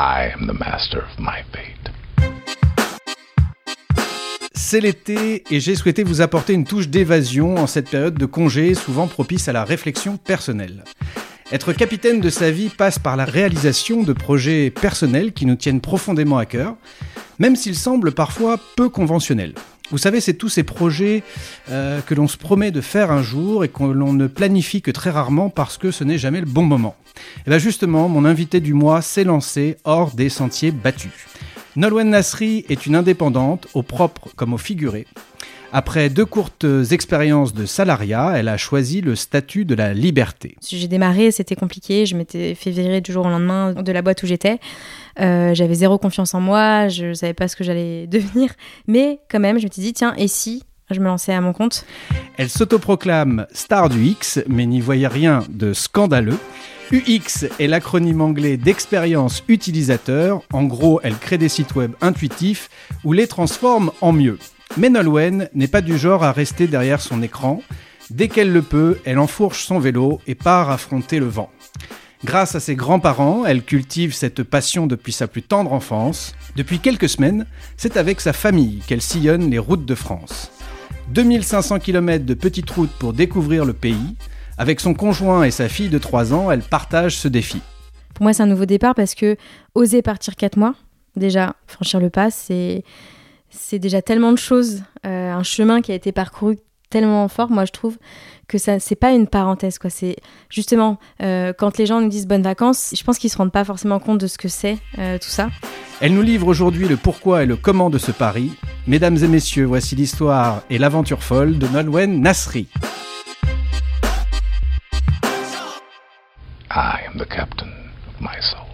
I am the master of my fate. C'est l'été et j'ai souhaité vous apporter une touche d'évasion en cette période de congé souvent propice à la réflexion personnelle. Être capitaine de sa vie passe par la réalisation de projets personnels qui nous tiennent profondément à cœur, même s'ils semblent parfois peu conventionnels. Vous savez, c'est tous ces projets euh, que l'on se promet de faire un jour et que l'on ne planifie que très rarement parce que ce n'est jamais le bon moment. Et bien justement, mon invité du mois s'est lancé hors des sentiers battus. Nolwenn Nasri est une indépendante, au propre comme au figuré. Après deux courtes expériences de salariat, elle a choisi le statut de la liberté. J'ai démarré, c'était compliqué, je m'étais fait virer du jour au lendemain de la boîte où j'étais. Euh, j'avais zéro confiance en moi, je ne savais pas ce que j'allais devenir. Mais quand même, je me suis dit, tiens, et si je me lançais à mon compte? Elle s'autoproclame star du X, mais n'y voyait rien de scandaleux. UX est l'acronyme anglais d'expérience utilisateur. En gros, elle crée des sites web intuitifs ou les transforme en mieux. Mais Nolwenn n'est pas du genre à rester derrière son écran. Dès qu'elle le peut, elle enfourche son vélo et part affronter le vent. Grâce à ses grands-parents, elle cultive cette passion depuis sa plus tendre enfance. Depuis quelques semaines, c'est avec sa famille qu'elle sillonne les routes de France. 2500 km de petites routes pour découvrir le pays. Avec son conjoint et sa fille de 3 ans, elle partage ce défi. Pour moi, c'est un nouveau départ parce que oser partir 4 mois, déjà, franchir le pas, c'est c'est déjà tellement de choses, euh, un chemin qui a été parcouru tellement fort, moi je trouve que ça c'est pas une parenthèse quoi. C'est justement euh, quand les gens nous disent bonnes vacances, je pense qu'ils se rendent pas forcément compte de ce que c'est euh, tout ça. Elle nous livre aujourd'hui le pourquoi et le comment de ce pari. Mesdames et messieurs, voici l'histoire et l'aventure folle de Nolwenn Nasri. I am the captain of my soul.